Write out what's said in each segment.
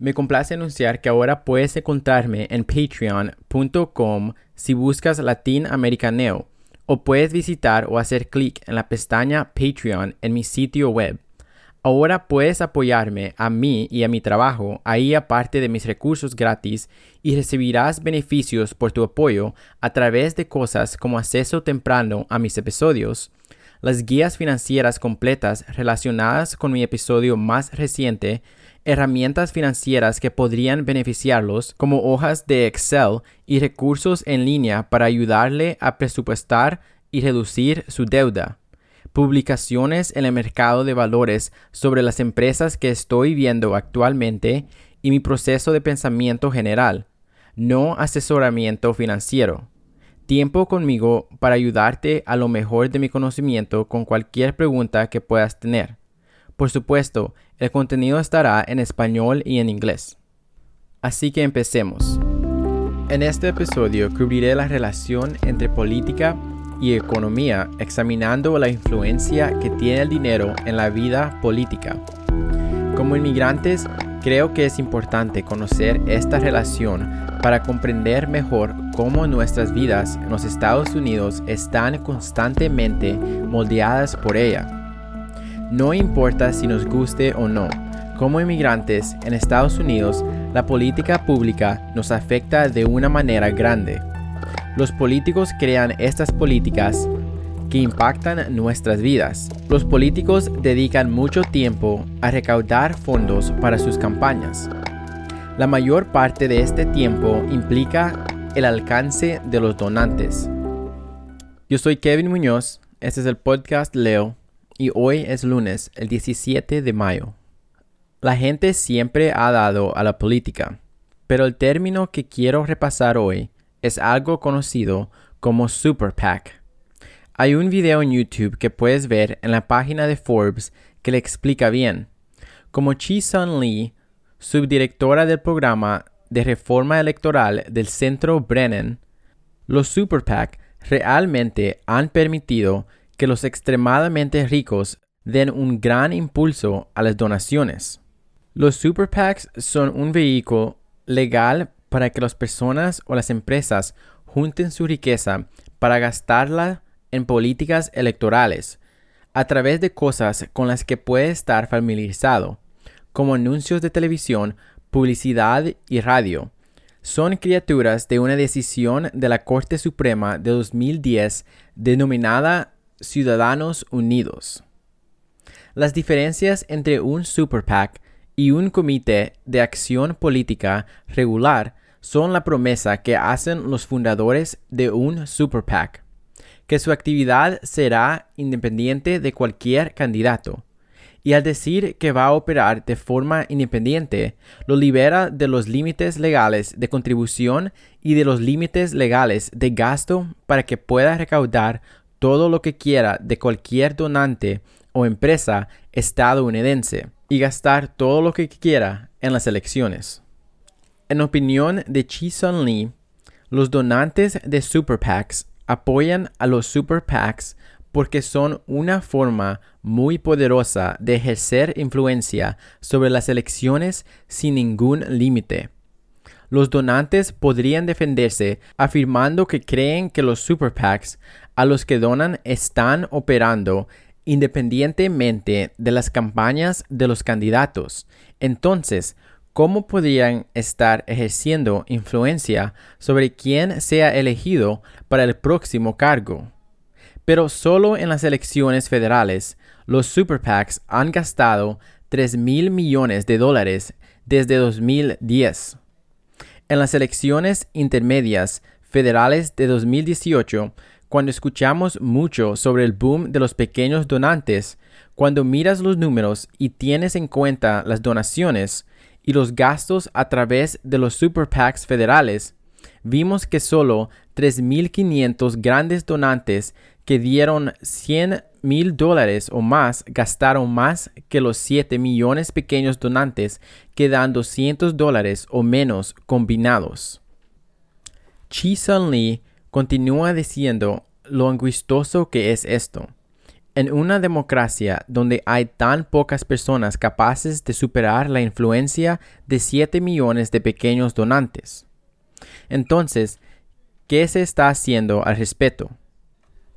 Me complace anunciar que ahora puedes encontrarme en patreon.com si buscas Latin Americaneo o puedes visitar o hacer clic en la pestaña Patreon en mi sitio web. Ahora puedes apoyarme a mí y a mi trabajo ahí aparte de mis recursos gratis y recibirás beneficios por tu apoyo a través de cosas como acceso temprano a mis episodios, las guías financieras completas relacionadas con mi episodio más reciente, herramientas financieras que podrían beneficiarlos como hojas de Excel y recursos en línea para ayudarle a presupuestar y reducir su deuda publicaciones en el mercado de valores sobre las empresas que estoy viendo actualmente y mi proceso de pensamiento general, no asesoramiento financiero. Tiempo conmigo para ayudarte a lo mejor de mi conocimiento con cualquier pregunta que puedas tener. Por supuesto, el contenido estará en español y en inglés. Así que empecemos. En este episodio cubriré la relación entre política y economía examinando la influencia que tiene el dinero en la vida política. Como inmigrantes, creo que es importante conocer esta relación para comprender mejor cómo nuestras vidas en los Estados Unidos están constantemente moldeadas por ella. No importa si nos guste o no, como inmigrantes en Estados Unidos, la política pública nos afecta de una manera grande. Los políticos crean estas políticas que impactan nuestras vidas. Los políticos dedican mucho tiempo a recaudar fondos para sus campañas. La mayor parte de este tiempo implica el alcance de los donantes. Yo soy Kevin Muñoz, este es el podcast Leo y hoy es lunes, el 17 de mayo. La gente siempre ha dado a la política, pero el término que quiero repasar hoy es algo conocido como Super PAC. Hay un video en YouTube que puedes ver en la página de Forbes que le explica bien. Como Chi Sun Lee, subdirectora del programa de reforma electoral del Centro Brennan, los Super PAC realmente han permitido que los extremadamente ricos den un gran impulso a las donaciones. Los Super PACs son un vehículo legal para que las personas o las empresas junten su riqueza para gastarla en políticas electorales a través de cosas con las que puede estar familiarizado, como anuncios de televisión, publicidad y radio. Son criaturas de una decisión de la Corte Suprema de 2010 denominada Ciudadanos Unidos. Las diferencias entre un Super PAC y un comité de acción política regular son la promesa que hacen los fundadores de un Super PAC, que su actividad será independiente de cualquier candidato. Y al decir que va a operar de forma independiente, lo libera de los límites legales de contribución y de los límites legales de gasto para que pueda recaudar todo lo que quiera de cualquier donante o empresa estadounidense y gastar todo lo que quiera en las elecciones. En opinión de Chi Sun Lee, los donantes de Super PACs apoyan a los Super PACs porque son una forma muy poderosa de ejercer influencia sobre las elecciones sin ningún límite. Los donantes podrían defenderse afirmando que creen que los super PACs a los que donan están operando independientemente de las campañas de los candidatos. Entonces, ¿cómo podrían estar ejerciendo influencia sobre quién sea elegido para el próximo cargo? Pero solo en las elecciones federales, los super PACs han gastado 3 mil millones de dólares desde 2010. En las elecciones intermedias federales de 2018, cuando escuchamos mucho sobre el boom de los pequeños donantes, cuando miras los números y tienes en cuenta las donaciones, y los gastos a través de los super PACs federales, vimos que solo 3.500 grandes donantes que dieron 100 mil dólares o más gastaron más que los 7 millones pequeños donantes que dan 200 dólares o menos combinados. Chi Sun Lee continúa diciendo lo angustoso que es esto. En una democracia donde hay tan pocas personas capaces de superar la influencia de 7 millones de pequeños donantes. Entonces, ¿qué se está haciendo al respecto?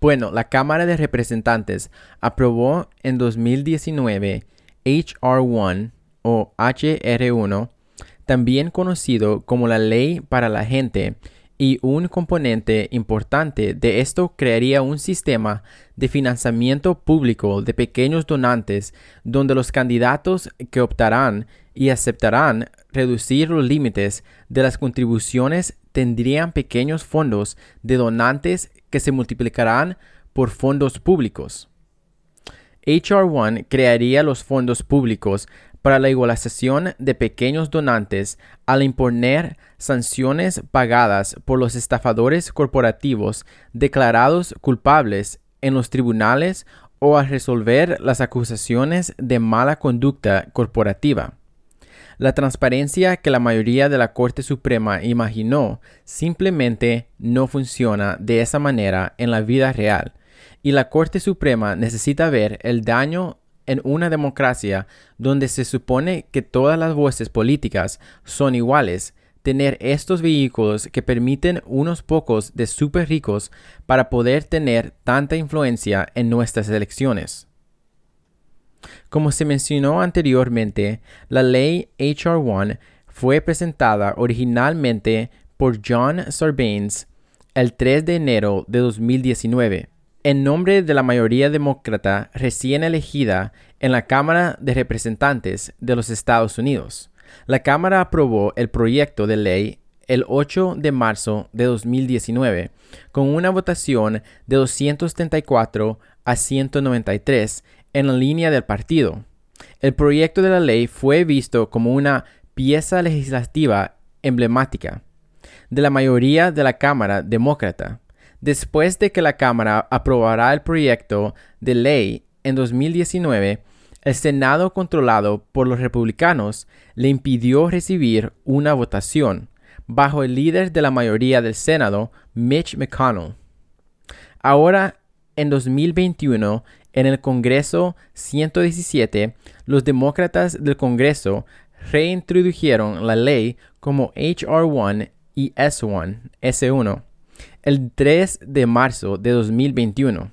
Bueno, la Cámara de Representantes aprobó en 2019 HR1 o HR1, también conocido como la Ley para la Gente, y un componente importante de esto crearía un sistema de financiamiento público de pequeños donantes donde los candidatos que optarán y aceptarán reducir los límites de las contribuciones tendrían pequeños fondos de donantes que se multiplicarán por fondos públicos. HR1 crearía los fondos públicos para la igualización de pequeños donantes al imponer sanciones pagadas por los estafadores corporativos declarados culpables en los tribunales o al resolver las acusaciones de mala conducta corporativa. La transparencia que la mayoría de la Corte Suprema imaginó simplemente no funciona de esa manera en la vida real, y la Corte Suprema necesita ver el daño en una democracia donde se supone que todas las voces políticas son iguales, tener estos vehículos que permiten unos pocos de súper ricos para poder tener tanta influencia en nuestras elecciones. Como se mencionó anteriormente, la ley HR1 fue presentada originalmente por John Sarbanes el 3 de enero de 2019 en nombre de la mayoría demócrata recién elegida en la Cámara de Representantes de los Estados Unidos. La Cámara aprobó el proyecto de ley el 8 de marzo de 2019 con una votación de 234 a 193 en la línea del partido. El proyecto de la ley fue visto como una pieza legislativa emblemática de la mayoría de la Cámara Demócrata Después de que la Cámara aprobará el proyecto de ley en 2019, el Senado controlado por los republicanos le impidió recibir una votación bajo el líder de la mayoría del Senado, Mitch McConnell. Ahora, en 2021, en el Congreso 117, los demócratas del Congreso reintrodujeron la ley como HR1 y S1, S1 el 3 de marzo de 2021.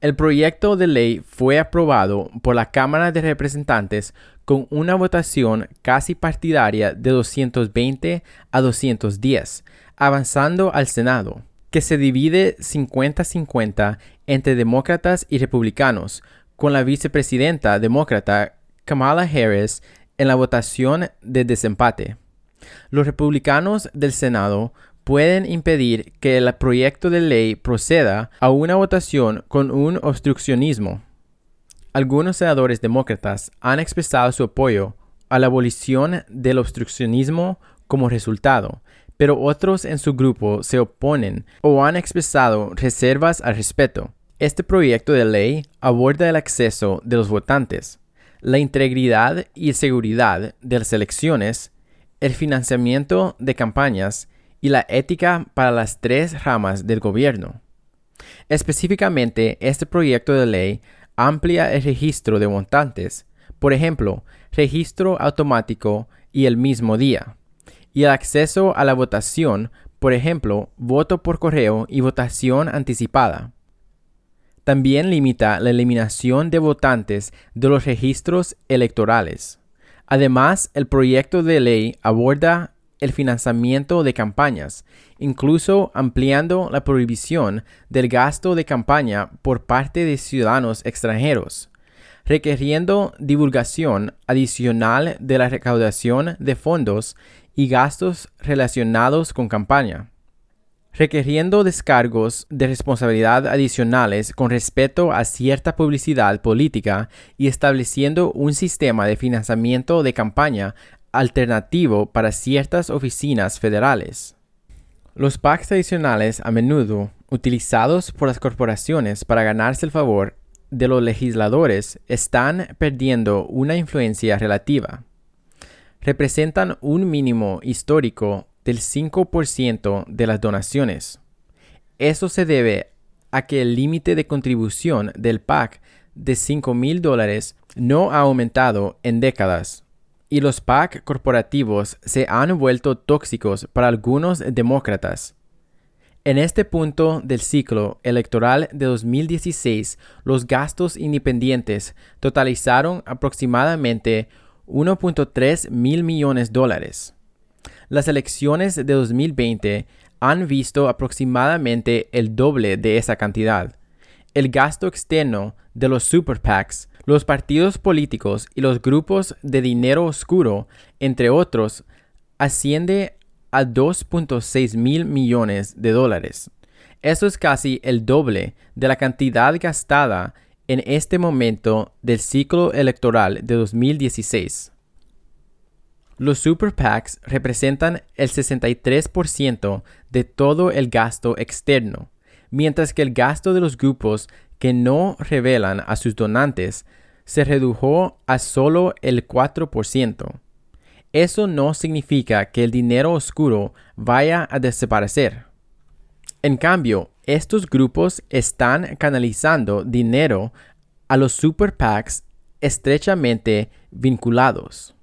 El proyecto de ley fue aprobado por la Cámara de Representantes con una votación casi partidaria de 220 a 210, avanzando al Senado, que se divide 50-50 entre demócratas y republicanos, con la vicepresidenta demócrata Kamala Harris en la votación de desempate. Los republicanos del Senado pueden impedir que el proyecto de ley proceda a una votación con un obstruccionismo. Algunos senadores demócratas han expresado su apoyo a la abolición del obstruccionismo como resultado, pero otros en su grupo se oponen o han expresado reservas al respecto. Este proyecto de ley aborda el acceso de los votantes, la integridad y seguridad de las elecciones, el financiamiento de campañas y la ética para las tres ramas del gobierno. Específicamente, este proyecto de ley amplia el registro de votantes, por ejemplo, registro automático y el mismo día, y el acceso a la votación, por ejemplo, voto por correo y votación anticipada. También limita la eliminación de votantes de los registros electorales. Además, el proyecto de ley aborda el financiamiento de campañas, incluso ampliando la prohibición del gasto de campaña por parte de ciudadanos extranjeros, requiriendo divulgación adicional de la recaudación de fondos y gastos relacionados con campaña requiriendo descargos de responsabilidad adicionales con respecto a cierta publicidad política y estableciendo un sistema de financiamiento de campaña alternativo para ciertas oficinas federales. Los PACs tradicionales a menudo utilizados por las corporaciones para ganarse el favor de los legisladores están perdiendo una influencia relativa. Representan un mínimo histórico del 5% de las donaciones. Eso se debe a que el límite de contribución del PAC de 5 mil dólares no ha aumentado en décadas y los PAC corporativos se han vuelto tóxicos para algunos demócratas. En este punto del ciclo electoral de 2016, los gastos independientes totalizaron aproximadamente 1.3 mil millones de dólares. Las elecciones de 2020 han visto aproximadamente el doble de esa cantidad. El gasto externo de los super PACs los partidos políticos y los grupos de dinero oscuro, entre otros, asciende a 2.6 mil millones de dólares. Eso es casi el doble de la cantidad gastada en este momento del ciclo electoral de 2016. Los super PACs representan el 63% de todo el gasto externo, mientras que el gasto de los grupos que no revelan a sus donantes se redujo a solo el 4%. Eso no significa que el dinero oscuro vaya a desaparecer. En cambio, estos grupos están canalizando dinero a los super PACs estrechamente vinculados.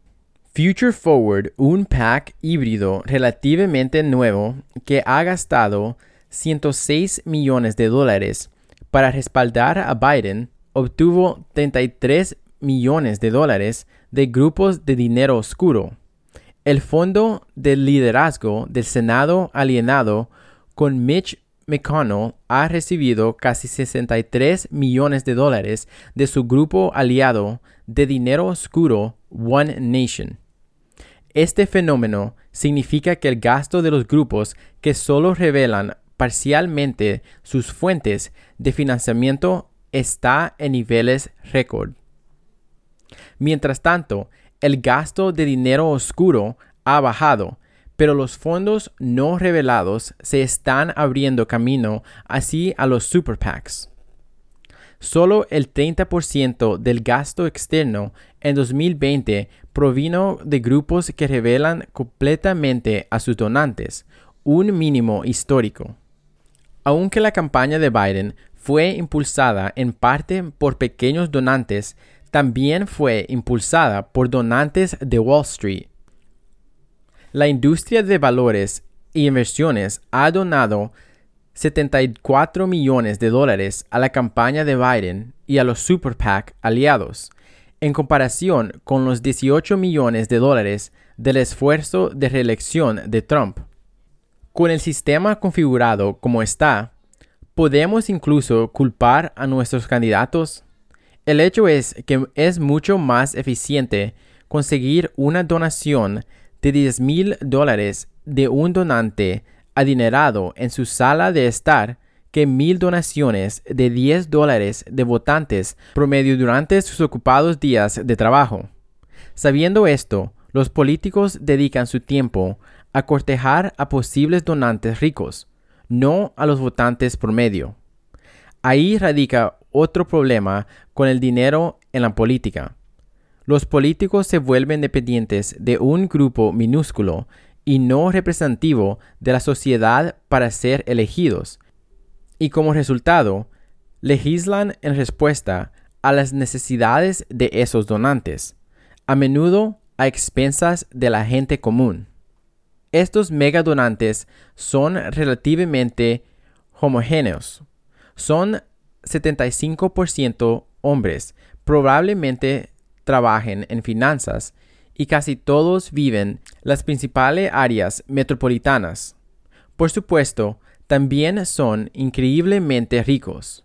Future Forward, un PAC híbrido relativamente nuevo que ha gastado 106 millones de dólares para respaldar a Biden, obtuvo 33 millones de dólares de grupos de dinero oscuro. El Fondo de Liderazgo del Senado alienado con Mitch McConnell ha recibido casi 63 millones de dólares de su grupo aliado de dinero oscuro One Nation. Este fenómeno significa que el gasto de los grupos que solo revelan parcialmente sus fuentes de financiamiento está en niveles récord. Mientras tanto, el gasto de dinero oscuro ha bajado, pero los fondos no revelados se están abriendo camino así a los super PACs. Solo el 30% del gasto externo en 2020 provino de grupos que revelan completamente a sus donantes, un mínimo histórico. Aunque la campaña de Biden fue impulsada en parte por pequeños donantes, también fue impulsada por donantes de Wall Street. La industria de valores y inversiones ha donado 74 millones de dólares a la campaña de Biden y a los Super PAC aliados, en comparación con los 18 millones de dólares del esfuerzo de reelección de Trump. Con el sistema configurado como está, Podemos incluso culpar a nuestros candidatos. El hecho es que es mucho más eficiente conseguir una donación de 10 mil dólares de un donante adinerado en su sala de estar que mil donaciones de 10 dólares de votantes promedio durante sus ocupados días de trabajo. Sabiendo esto, los políticos dedican su tiempo a cortejar a posibles donantes ricos, no a los votantes promedio. Ahí radica otro problema con el dinero en la política. Los políticos se vuelven dependientes de un grupo minúsculo y no representativo de la sociedad para ser elegidos, y como resultado, legislan en respuesta a las necesidades de esos donantes, a menudo a expensas de la gente común. Estos megadonantes son relativamente homogéneos. Son 75% hombres, probablemente trabajen en finanzas y casi todos viven las principales áreas metropolitanas. Por supuesto, también son increíblemente ricos.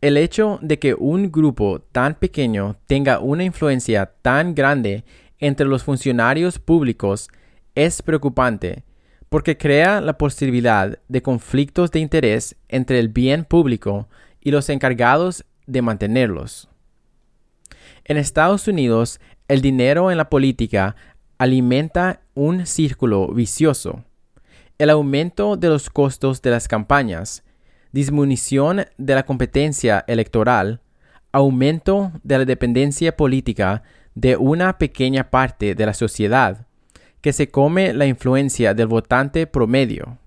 El hecho de que un grupo tan pequeño tenga una influencia tan grande entre los funcionarios públicos es preocupante porque crea la posibilidad de conflictos de interés entre el bien público y los encargados de mantenerlos. En Estados Unidos, el dinero en la política alimenta un círculo vicioso. El aumento de los costos de las campañas, disminución de la competencia electoral, aumento de la dependencia política de una pequeña parte de la sociedad, que se come la influencia del votante promedio.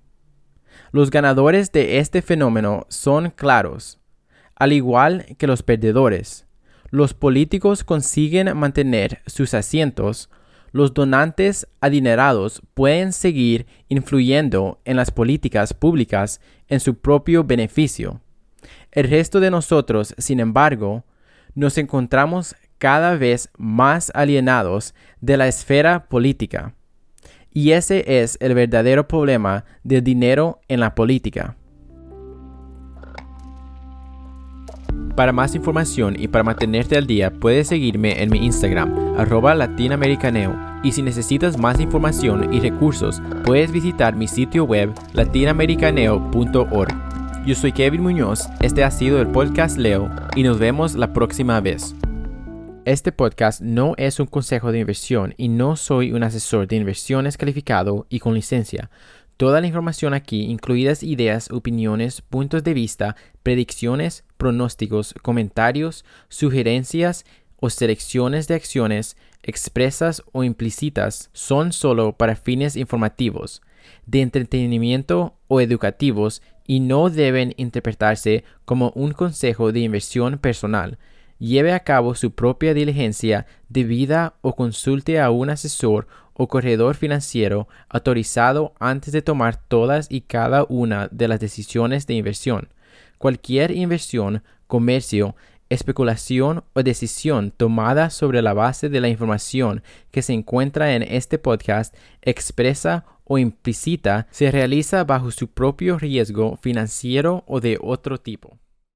Los ganadores de este fenómeno son claros, al igual que los perdedores. Los políticos consiguen mantener sus asientos, los donantes adinerados pueden seguir influyendo en las políticas públicas en su propio beneficio. El resto de nosotros, sin embargo, nos encontramos cada vez más alienados de la esfera política. Y ese es el verdadero problema del dinero en la política. Para más información y para mantenerte al día, puedes seguirme en mi Instagram, arroba latinoamericaneo. Y si necesitas más información y recursos, puedes visitar mi sitio web latinoamericaneo.org. Yo soy Kevin Muñoz, este ha sido el podcast Leo y nos vemos la próxima vez. Este podcast no es un consejo de inversión y no soy un asesor de inversiones calificado y con licencia. Toda la información aquí, incluidas ideas, opiniones, puntos de vista, predicciones, pronósticos, comentarios, sugerencias o selecciones de acciones expresas o implícitas, son solo para fines informativos, de entretenimiento o educativos y no deben interpretarse como un consejo de inversión personal lleve a cabo su propia diligencia debida o consulte a un asesor o corredor financiero autorizado antes de tomar todas y cada una de las decisiones de inversión. Cualquier inversión, comercio, especulación o decisión tomada sobre la base de la información que se encuentra en este podcast expresa o implícita se realiza bajo su propio riesgo financiero o de otro tipo.